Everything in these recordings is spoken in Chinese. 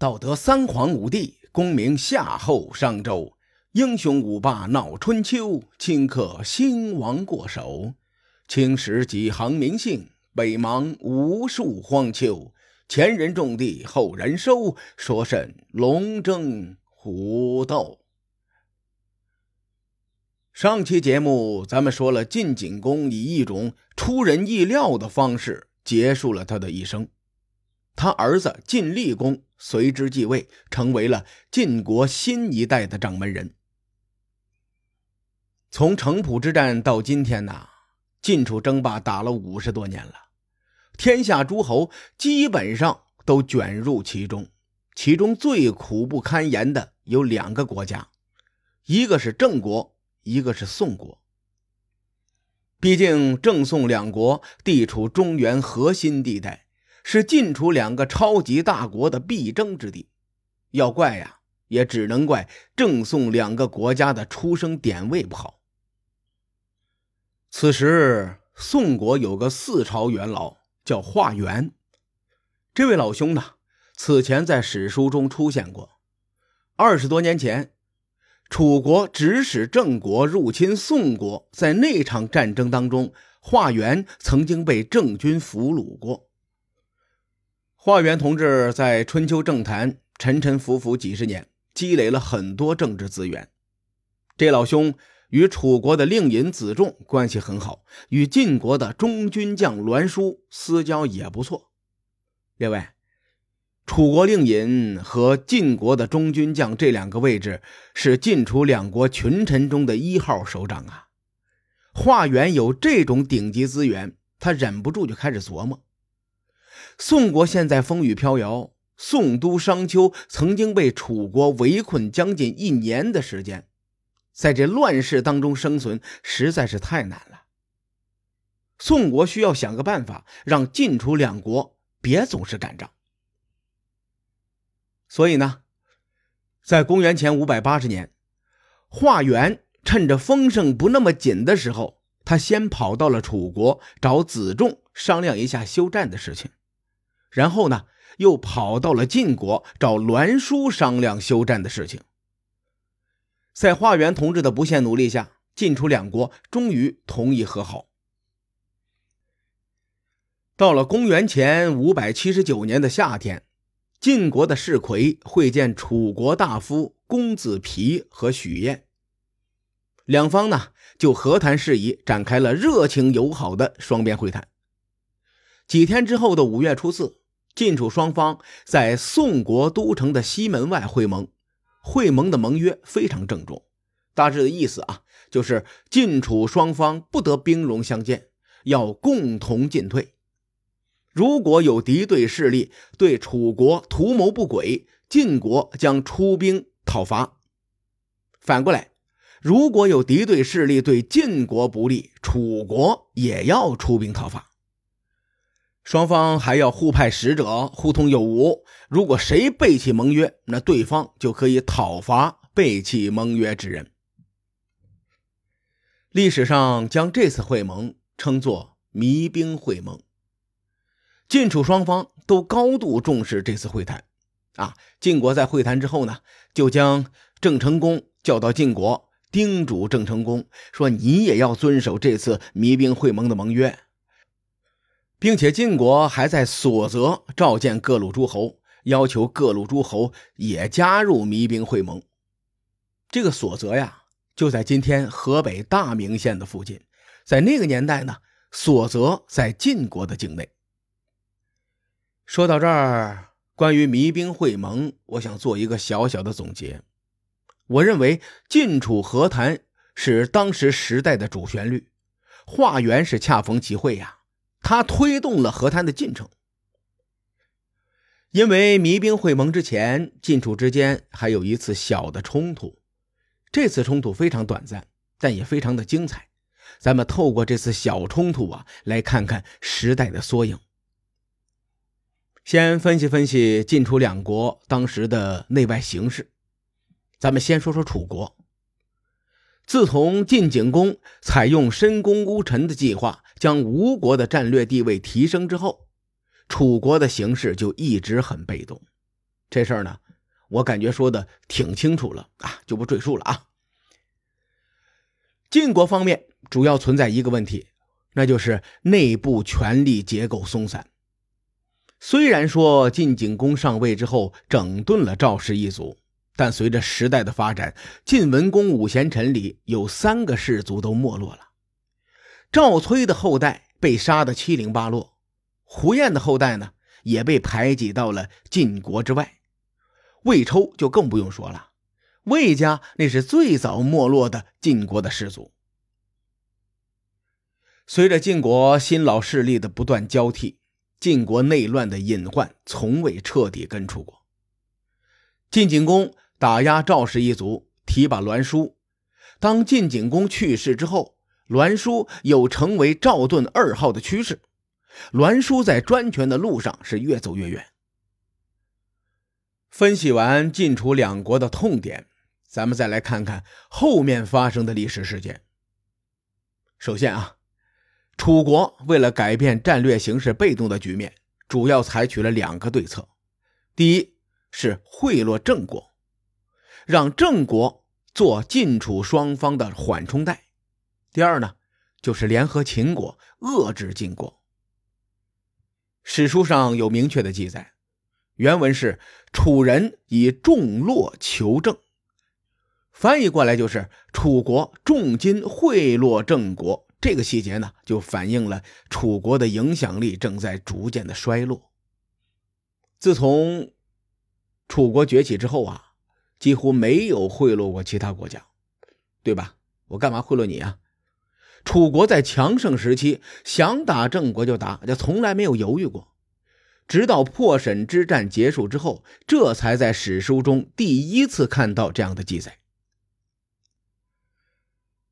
道德三皇五帝，功名夏后商周，英雄五霸闹春秋，顷刻兴亡过手。青史几行名姓，北邙无数荒丘。前人种地，后人收，说甚龙争虎斗？上期节目咱们说了，晋景公以一种出人意料的方式结束了他的一生。他儿子晋厉公随之继位，成为了晋国新一代的掌门人。从城濮之战到今天呐，晋楚争霸打了五十多年了，天下诸侯基本上都卷入其中。其中最苦不堪言的有两个国家，一个是郑国，一个是宋国。毕竟郑宋两国地处中原核心地带。是晋楚两个超级大国的必争之地，要怪呀，也只能怪郑宋两个国家的出生点位不好。此时，宋国有个四朝元老叫华元，这位老兄呢，此前在史书中出现过。二十多年前，楚国指使郑国入侵宋国，在那场战争当中，华元曾经被郑军俘虏过。华元同志在春秋政坛沉沉浮浮几十年，积累了很多政治资源。这老兄与楚国的令尹子重关系很好，与晋国的中军将栾书私交也不错。另外，楚国令尹和晋国的中军将这两个位置是晋楚两国群臣中的一号首长啊。华元有这种顶级资源，他忍不住就开始琢磨。宋国现在风雨飘摇，宋都商丘曾经被楚国围困将近一年的时间，在这乱世当中生存实在是太难了。宋国需要想个办法，让晋楚两国别总是干仗。所以呢，在公元前五百八十年，华元趁着风声不那么紧的时候，他先跑到了楚国找子重商量一下休战的事情。然后呢，又跑到了晋国找栾书商量休战的事情。在华元同志的不懈努力下，晋楚两国终于同意和好。到了公元前五百七十九年的夏天，晋国的士魁会见楚国大夫公子皮和许燕，两方呢就和谈事宜展开了热情友好的双边会谈。几天之后的五月初四。晋楚双方在宋国都城的西门外会盟，会盟的盟约非常郑重，大致的意思啊，就是晋楚双方不得兵戎相见，要共同进退。如果有敌对势力对楚国图谋不轨，晋国将出兵讨伐；反过来，如果有敌对势力对晋国不利，楚国也要出兵讨伐。双方还要互派使者，互通有无。如果谁背弃盟约，那对方就可以讨伐背弃盟约之人。历史上将这次会盟称作“弭兵会盟”。晋楚双方都高度重视这次会谈。啊，晋国在会谈之后呢，就将郑成功叫到晋国，叮嘱郑成功说：“你也要遵守这次弭兵会盟的盟约。”并且晋国还在所泽召见各路诸侯，要求各路诸侯也加入弭兵会盟。这个所泽呀，就在今天河北大名县的附近。在那个年代呢，所泽在晋国的境内。说到这儿，关于弭兵会盟，我想做一个小小的总结。我认为晋楚和谈是当时时代的主旋律，华元是恰逢其会呀。他推动了和谈的进程，因为弭兵会盟之前，晋楚之间还有一次小的冲突，这次冲突非常短暂，但也非常的精彩。咱们透过这次小冲突啊，来看看时代的缩影。先分析分析晋楚两国当时的内外形势。咱们先说说楚国。自从晋景公采用深宫乌臣的计划，将吴国的战略地位提升之后，楚国的形势就一直很被动。这事儿呢，我感觉说的挺清楚了啊，就不赘述了啊。晋国方面主要存在一个问题，那就是内部权力结构松散。虽然说晋景公上位之后整顿了赵氏一族，但随着时代的发展，晋文公五贤臣里有三个氏族都没落了。赵崔的后代被杀得七零八落，胡彦的后代呢也被排挤到了晋国之外。魏抽就更不用说了。魏家那是最早没落的晋国的氏族。随着晋国新老势力的不断交替，晋国内乱的隐患从未彻底根除过。晋景公打压赵氏一族，提拔栾书。当晋景公去世之后，栾书有成为赵盾二号的趋势。栾书在专权的路上是越走越远。分析完晋楚两国的痛点。咱们再来看看后面发生的历史事件。首先啊，楚国为了改变战略形势被动的局面，主要采取了两个对策：第一是贿赂郑国，让郑国做晋楚双方的缓冲带；第二呢，就是联合秦国遏制晋国。史书上有明确的记载，原文是：“楚人以重洛求郑。”翻译过来就是楚国重金贿赂郑国，这个细节呢，就反映了楚国的影响力正在逐渐的衰落。自从楚国崛起之后啊，几乎没有贿赂过其他国家，对吧？我干嘛贿赂你啊？楚国在强盛时期想打郑国就打，就从来没有犹豫过。直到破沈之战结束之后，这才在史书中第一次看到这样的记载。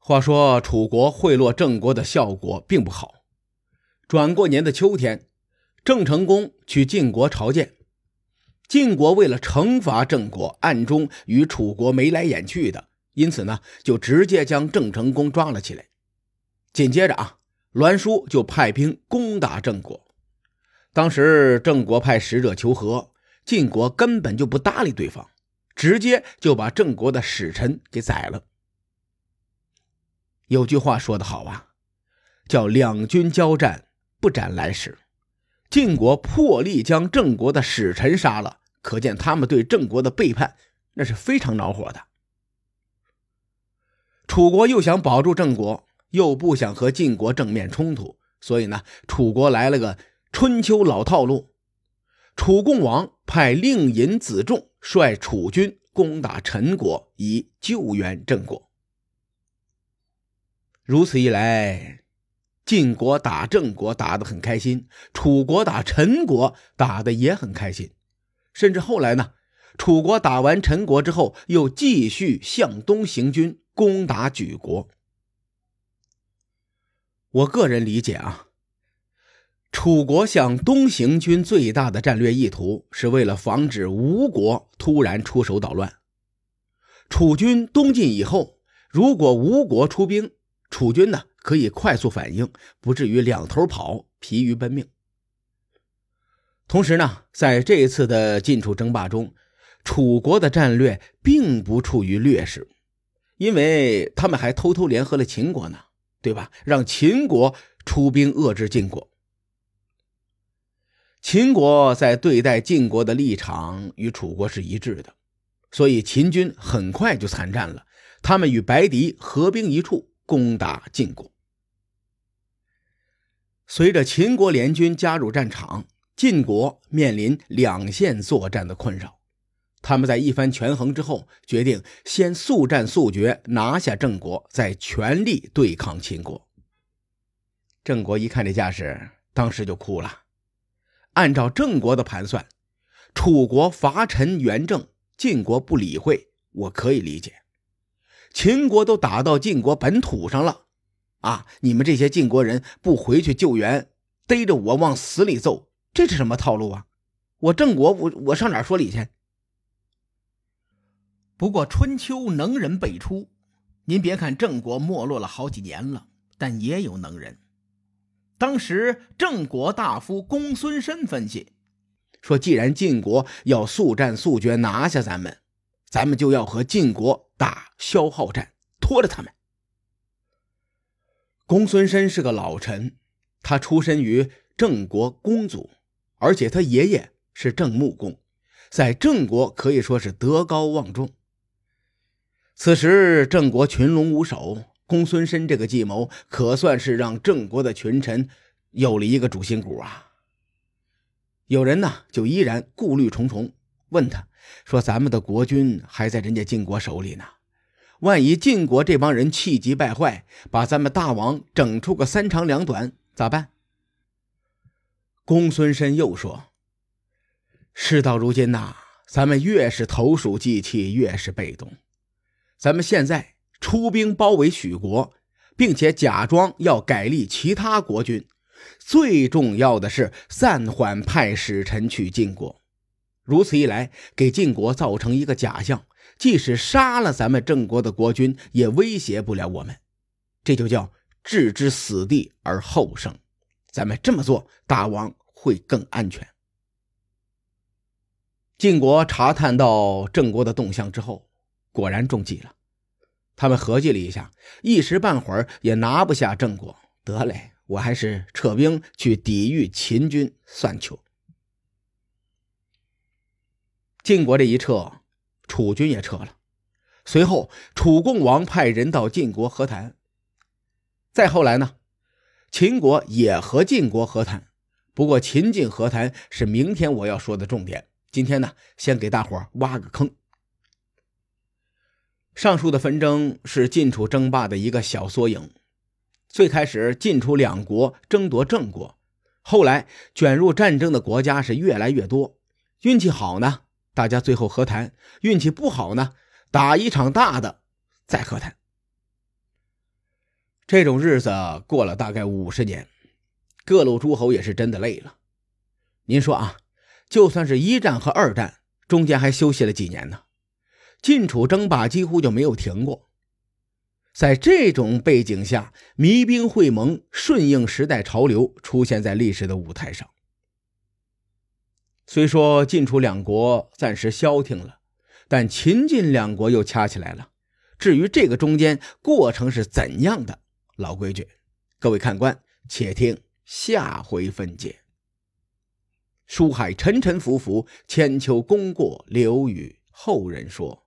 话说楚国贿赂郑国的效果并不好。转过年的秋天，郑成功去晋国朝见。晋国为了惩罚郑国，暗中与楚国眉来眼去的，因此呢，就直接将郑成功抓了起来。紧接着啊，栾书就派兵攻打郑国。当时郑国派使者求和，晋国根本就不搭理对方，直接就把郑国的使臣给宰了。有句话说得好啊，叫“两军交战，不斩来使”。晋国破例将郑国的使臣杀了，可见他们对郑国的背叛那是非常恼火的。楚国又想保住郑国，又不想和晋国正面冲突，所以呢，楚国来了个春秋老套路。楚共王派令尹子重率楚军攻打陈国，以救援郑国。如此一来，晋国打郑国打得很开心，楚国打陈国打得也很开心，甚至后来呢，楚国打完陈国之后，又继续向东行军攻打莒国。我个人理解啊，楚国向东行军最大的战略意图是为了防止吴国突然出手捣乱。楚军东进以后，如果吴国出兵，楚军呢可以快速反应，不至于两头跑，疲于奔命。同时呢，在这一次的晋楚争霸中，楚国的战略并不处于劣势，因为他们还偷偷联合了秦国呢，对吧？让秦国出兵遏制晋国。秦国在对待晋国的立场与楚国是一致的，所以秦军很快就参战了。他们与白狄合兵一处。攻打晋国。随着秦国联军加入战场，晋国面临两线作战的困扰。他们在一番权衡之后，决定先速战速决，拿下郑国，再全力对抗秦国。郑国一看这架势，当时就哭了。按照郑国的盘算，楚国伐陈援郑，晋国不理会，我可以理解。秦国都打到晋国本土上了，啊！你们这些晋国人不回去救援，逮着我往死里揍，这是什么套路啊？我郑国，我我上哪说理去？不过春秋能人辈出，您别看郑国没落了好几年了，但也有能人。当时郑国大夫公孙申分析，说既然晋国要速战速决拿下咱们，咱们就要和晋国打消耗战，拖着他们。公孙申是个老臣，他出身于郑国公族，而且他爷爷是郑穆公，在郑国可以说是德高望重。此时郑国群龙无首，公孙申这个计谋可算是让郑国的群臣有了一个主心骨啊。有人呢就依然顾虑重重，问他说：“咱们的国君还在人家晋国手里呢，万一晋国这帮人气急败坏，把咱们大王整出个三长两短，咋办？”公孙申又说：“事到如今呐，咱们越是投鼠忌器，越是被动。咱们现在出兵包围许国，并且假装要改立其他国君。”最重要的是暂缓派使臣去晋国，如此一来，给晋国造成一个假象，即使杀了咱们郑国的国君，也威胁不了我们。这就叫置之死地而后生。咱们这么做，大王会更安全。晋国查探到郑国的动向之后，果然中计了。他们合计了一下，一时半会儿也拿不下郑国，得嘞。我还是撤兵去抵御秦军算球。晋国这一撤，楚军也撤了。随后，楚共王派人到晋国和谈。再后来呢，秦国也和晋国和谈。不过，秦晋和谈是明天我要说的重点。今天呢，先给大伙挖个坑。上述的纷争是晋楚争霸的一个小缩影。最开始，晋楚两国争夺郑国，后来卷入战争的国家是越来越多。运气好呢，大家最后和谈；运气不好呢，打一场大的再和谈。这种日子过了大概五十年，各路诸侯也是真的累了。您说啊，就算是一战和二战中间还休息了几年呢，晋楚争霸几乎就没有停过。在这种背景下，弭兵会盟顺应时代潮流，出现在历史的舞台上。虽说晋楚两国暂时消停了，但秦晋两国又掐起来了。至于这个中间过程是怎样的，老规矩，各位看官，且听下回分解。书海沉沉浮浮，千秋功过留与后人说。